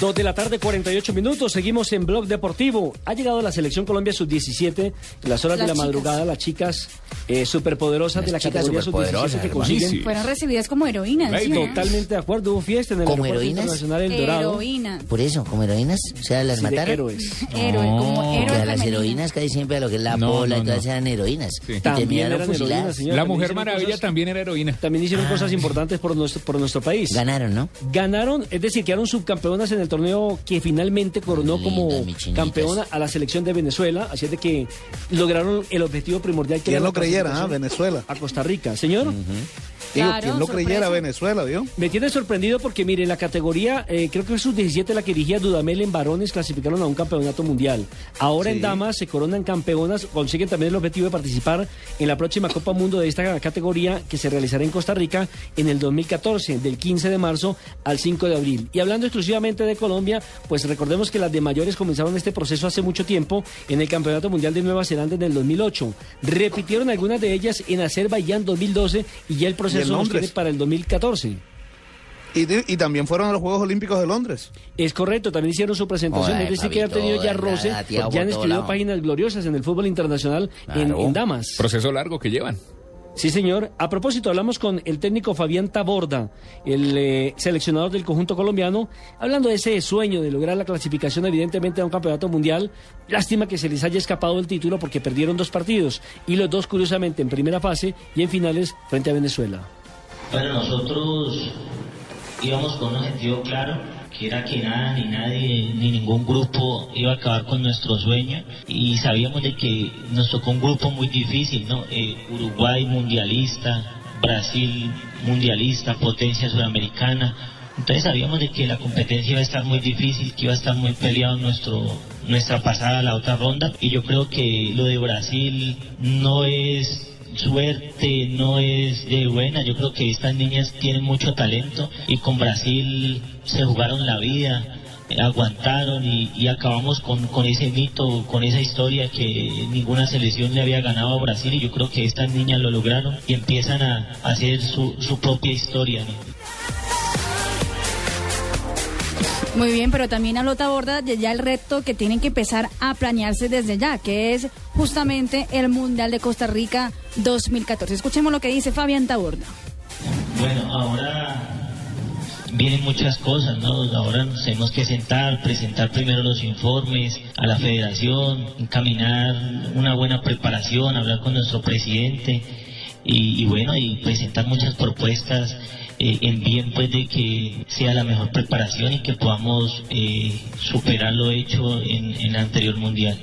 Dos de la tarde, 48 minutos. Seguimos en Blog Deportivo. Ha llegado la selección Colombia sub-17 en las horas Las de la chicas. madrugada. Las chicas eh, superpoderosas de la Las chicas categoría sub-17 superpoderosas, que consiguen. Sí. Fueron recibidas como heroínas. Baby. ¿sí? Totalmente de acuerdo. Hubo fiesta en el ¿Como heroínas? Internacional El Dorado. Heroínas. Por eso, como heroínas, o sea, las Sí, mataron. héroes. Héroe, como Porque héroe a las heroínas casi siempre a lo que es la No, bola no, y todas eran heroínas. Sí. Y También eran heroínas, señor. La También Mujer Maravilla cosas- también era heroína. También hicieron cosas importantes por nuestro, por nuestro país. Ganaron, ¿no? Ganaron, es decir, quedaron subcampeonas en el torneo que finalmente coronó como campeona a la selección de Venezuela. Así es de que lograron el objetivo primordial que ¿Quién era lo la creyera, ah, clasificación Venezuela? A Costa Rica. Señor, Claro, ¿quién lo sorpresa. creyera Venezuela, vio? me tiene sorprendido porque, mire, la categoría, eh, creo que es sub-17 la que dirigía Dudamel en varones, clasificaron a un campeonato mundial. Ahora en damas se coronan campeonas, consiguen también el objetivo de participar en la próxima Copa Mundo de esta categoría que se realizará en Costa Rica en el 2014, del 15 de marzo al 5 de abril. Y hablando exclusivamente de Colombia, pues recordemos que las de mayores comenzaron este proceso hace mucho tiempo en el Campeonato Mundial de Nueva Zelanda en el 2008. Repitieron algunas de ellas en Azerbaiyán 2012 y ya el proceso nos Londres. tiene para el 2014. Y, di- y también fueron a los Juegos Olímpicos de Londres. Es correcto, también hicieron su presentación, Joder, es decir, que han tenido ya de roce, ya han escrito páginas gloriosas en el fútbol internacional en, en damas. Proceso largo que llevan. Sí, señor. A propósito, hablamos con el técnico Fabián Taborda, el eh, seleccionador del conjunto colombiano, hablando de ese sueño de lograr la clasificación, evidentemente, a un campeonato mundial. Lástima que se les haya escapado el título porque perdieron dos partidos, y los dos, curiosamente, en primera fase y en finales frente a Venezuela. Bueno, nosotros íbamos con un objetivo claro, que era que nada ni nadie, ni ningún grupo iba a acabar con nuestro sueño y sabíamos de que nos tocó un grupo muy difícil, ¿no? Eh, Uruguay mundialista, Brasil mundialista, potencia sudamericana. Entonces sabíamos de que la competencia iba a estar muy difícil, que iba a estar muy peleado nuestro, nuestra pasada la otra ronda. Y yo creo que lo de Brasil no es suerte, no es de buena. Yo creo que estas niñas tienen mucho talento y con Brasil se jugaron la vida, aguantaron y, acabamos con, con ese mito, con esa historia que ninguna selección le había ganado a Brasil y yo creo que estas niñas lo lograron y empiezan a, hacer su, su propia historia. Muy bien, pero también habló Taborda de ya el reto que tienen que empezar a planearse desde ya, que es justamente el Mundial de Costa Rica 2014. Escuchemos lo que dice Fabián Taborda. Bueno, ahora vienen muchas cosas, ¿no? Ahora nos tenemos que sentar, presentar primero los informes a la federación, encaminar una buena preparación, hablar con nuestro presidente y, bueno, y presentar muchas propuestas eh, en bien pues de que sea la mejor preparación y que podamos eh, superar lo hecho en, en el anterior mundial.